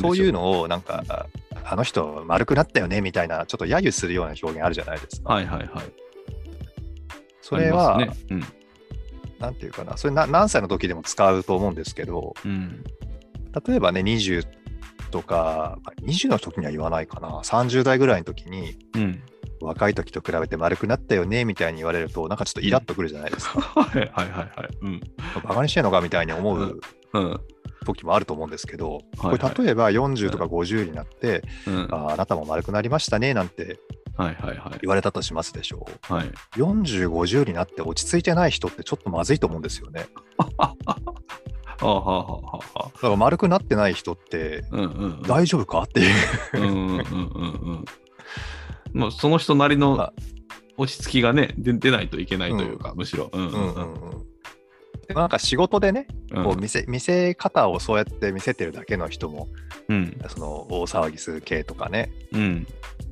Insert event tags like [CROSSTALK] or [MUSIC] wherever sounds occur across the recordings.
そういうのをなんか、あの人丸くなったよねみたいな、ちょっと揶揄するような表現あるじゃないですか。はいはいはい。それは、ありますねなんていうかな、それな何歳の時でも使うと思うんですけど、うん。うん。例えばね、20とか、まあ20の時には言わないかな、30代ぐらいの時に、うん。若い時と比べて丸くなったよねみたいに言われると、なんかちょっとイラッとくるじゃないですか。[LAUGHS] はいはいはいはい。うん。バカにしてんのかみたいに思ううん。時もあると思うんですけど、はいはいこれ例えば40とか50になって、うん。あーあなたも丸くなりましたねなんてはいはいはい。言われたとしますでしょう。はい。40、50になって落ち着いてない人ってちょっとまずいと思うんですよね。[LAUGHS] だから丸くなってない人って。大丈夫かっていう。うんうその人なりまのあ落ち着きがね、出出ないといけないというか、むしろ。うんううんんうんうんうんなんか仕事でね、うんこう見せ見せ方をそうやって見せてるだけの人も、うん。その大騒ぎする系とかね、うん。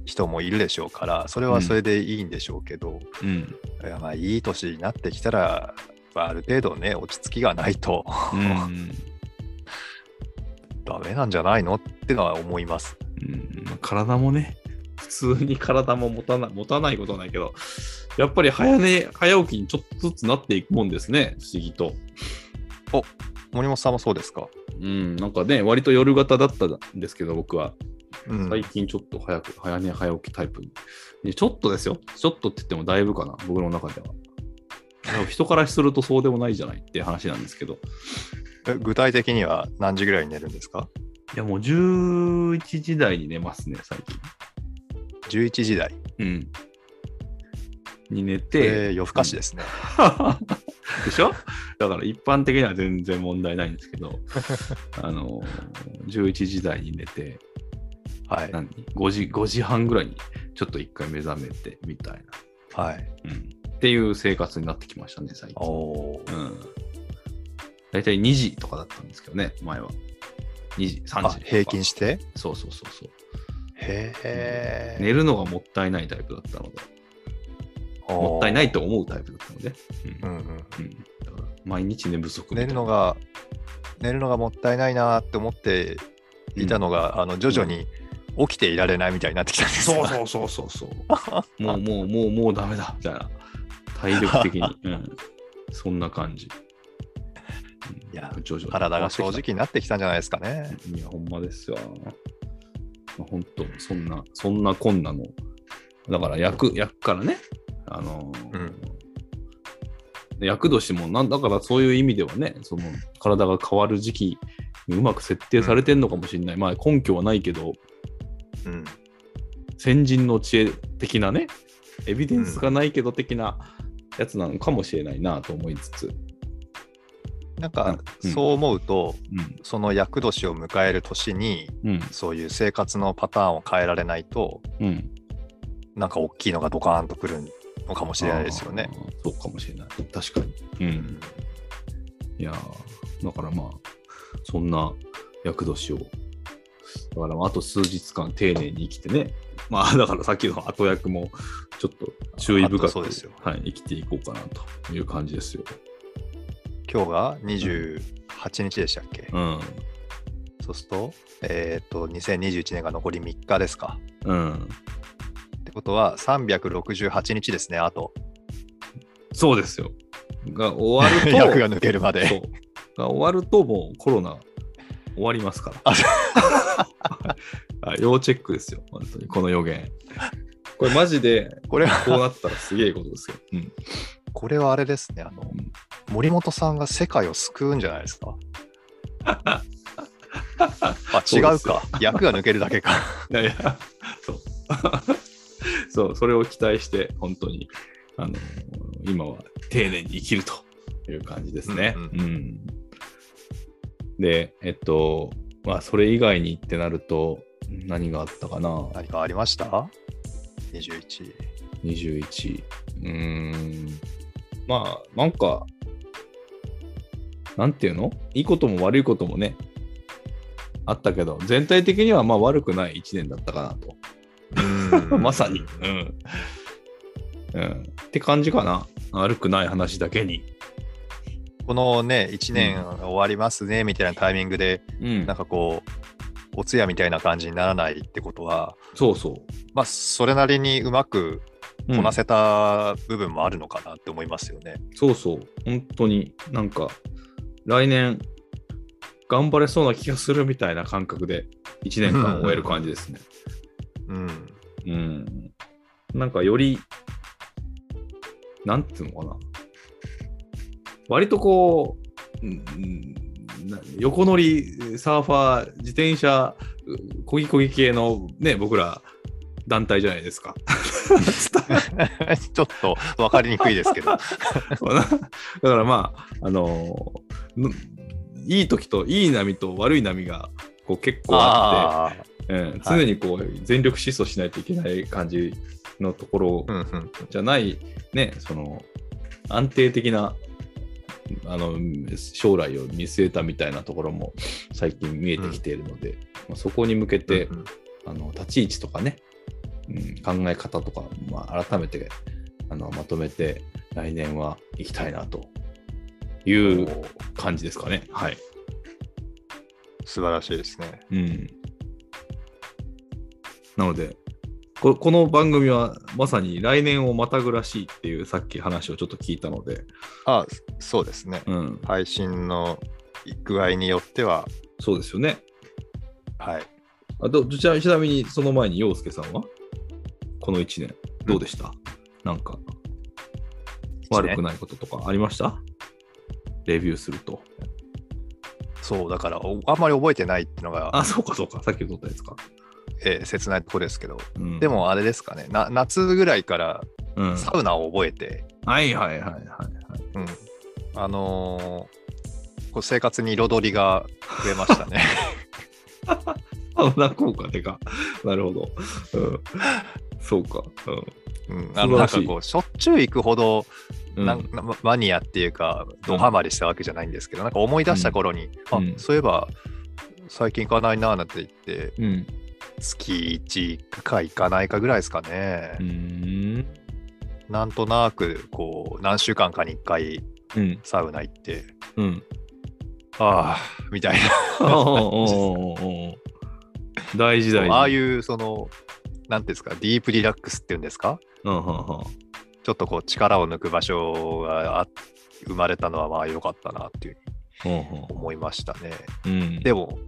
人もいるでしょうから、それはそれでいいんでしょうけど、うん。いやまあいい年になってきたら、まあある程度ね、落ち着きがないとうん。[LAUGHS] ダメなんじゃないのってのは思います。うん。まあ体もね、普通に体も持たない持たないことはないけど、やっぱり早寝、早起きにちょっとずつなっていくもんですね、不思議と。森本さんもそうですか、うん、なんかね、割と夜型だったんですけど、僕は。うん最近ちょっと早く、早寝早起きタイプに。ねちょっとですよ。ちょっとって言ってもだいぶかな、僕の中では。人からするとそうでもないじゃないって話なんですけど。え具体的には何時ぐらいに寝るんですか？いや、もう11時台に寝ますね、最近。?11 時台。うん。に寝えて、ー、夜更かしですね。[LAUGHS] でしょ？[LAUGHS] だから一般的には全然問題ないんですけど、[LAUGHS] あのー、11時台に寝て、はい。何？5, 時5時半ぐらいにちょっと一回目覚めてみたいな、はい。うん。っていう生活になってきましたね、最近。おーうん。大体2時とかだったんですけどね、前は。2時、3あ時。平均して？そうそうそうそう。へえ。寝るのがもったいないタイプだったので、もったいないと思うタイプだったので、うんうんうん。うん、だから毎日寝不足寝るのが、寝るのがもったいないなって思っていたのが、あの徐々に起きていられないみたいになってきたんですそうう。そうそうそうそう。[LAUGHS] もうもうもうもうダメだみたいな。体力的に。[LAUGHS] うん、そんな感じ。うんいや徐々に体が正直になってきたんじゃないですかね。いや、ほんまですよ。まあ、本当そんな、そんなこんなの。だから役、役からね、あのーうん役年もなん、だからそういう意味ではね、その体が変わる時期にうまく設定されてんのかもしれない。まあ根拠はないけど、うん。先人の知恵的なね、エビデンスがないけど的なやつなのかもしれないなと思いつつ。なんか、うんそう思うと、うん。その厄年を迎える年に、うん。そういう生活のパターンを変えられないと、うん。なんか大きいのがドカーンとくるのかもしれないですよね。そうかもしれない。確かに。う。うんんいやーだからまあ、そんな厄年を、だからまああと数日間丁寧に生きてね、まあ [LAUGHS] だからさっきの後役もちょっと注意深くそうですよはい、生きていこうかなという感じですよ。今日が28日でしたっけ、うん。そうすると、えっ、と、2021年が残り3日ですか。うん。ってことは、368日ですね、あと。そうですよ。が終わると、[LAUGHS] 役が抜けるまで。が終わるともうコロナ終わりますから。[LAUGHS] 要チェックですよ、本当に、この予言。これマジで、これは、こうなったらすげえことですよ。うん。これはあれですね、あの、ん森本さんが世界を救うんじゃないですか？[LAUGHS] あ、違うか。役が抜けるだけか。いやいや、そう。そう、それを期待して、本当に、あの今は丁寧に生きるという感じですね。ううんんで、えっと、まあ、それ以外にってなると、何があったかな？何かありました ?21。21。うーん。まあ、なんか、なんていうの？いいことも悪いこともね、あったけど、全体的にはまあ悪くない1年だったかなと。まさに。うん。うん。って感じかな。悪くない話だけに。このね、1年終わりますね、みたいなタイミングで、うん。なんかこう、お通夜みたいな感じにならないってことは、そうそう。まあ、それなりにうまくうんこなせた部分もあるのかなって思いますよね。そうそう。本当になんか、来年、頑張れそうな気がするみたいな感覚で、1年間を終える感じですね。うん。うん。なんかより、なんていうのかな。割とこう、うん横乗り、サーファー、自転車、うこぎこぎ系のね、僕ら団体じゃないですか。ちょっと分かりにくいですけど。[LAUGHS] だからまあ、あのーいい時といい波と悪い波がこう結構あって、うん、常にこう全力疾走しないといけない感じのところうんうんじゃない、ね、その安定的なあの将来を見据えたみたいなところも最近見えてきているので、まあ、そこに向けて、うんうん。あの立ち位置とかね、うん、考え方とか、まあ、改めてあのまとめて来年は行きたいなという感じですかね。はい。素晴らしいですね。うん、なのでこ、この番組はまさに来年をまたぐらしいっていうさっき話をちょっと聞いたので、あそうですね。うん、配信の具合によっては、そうですよね。はい。あとちなちなみにその前に陽介さんは？この1年どうでした、なんか悪くない。こととかありました？レビューすると。そう、だからおあんまり覚えてないっていうのが、あ、そうかそうか。さっき撮ったやつか。えー切ないとこですけど、うん、で、もあれですかね、な夏ぐらいからうん、サウナを覚えて、はいはいはいはいはい。うんあのーこう生活に彩りが増えましたね。サウナ効果でか。なるほど。うん、そうか。うん、あのなんかこうしょっちゅう行くほどうん。なんなマニアっていうか、ドハマりしたわけじゃないんですけど、なんか思い出した頃に、うんあうんそういえば最近行かないなーなんて言って、うん。月1行くか行かないかぐらいですかね。うん。なんとなく、こう、何週間かに1回うん。サウナ行って、うん。ああ、みたいな。大事大事。。ああいうう、その、なんていうんですか、ディープリラックスっていうんですか？うんうんうんちょっとこう、力を抜く場所があ生まれたのは、まあ良かったなっていうふうにうん思いましたね。うん。でも、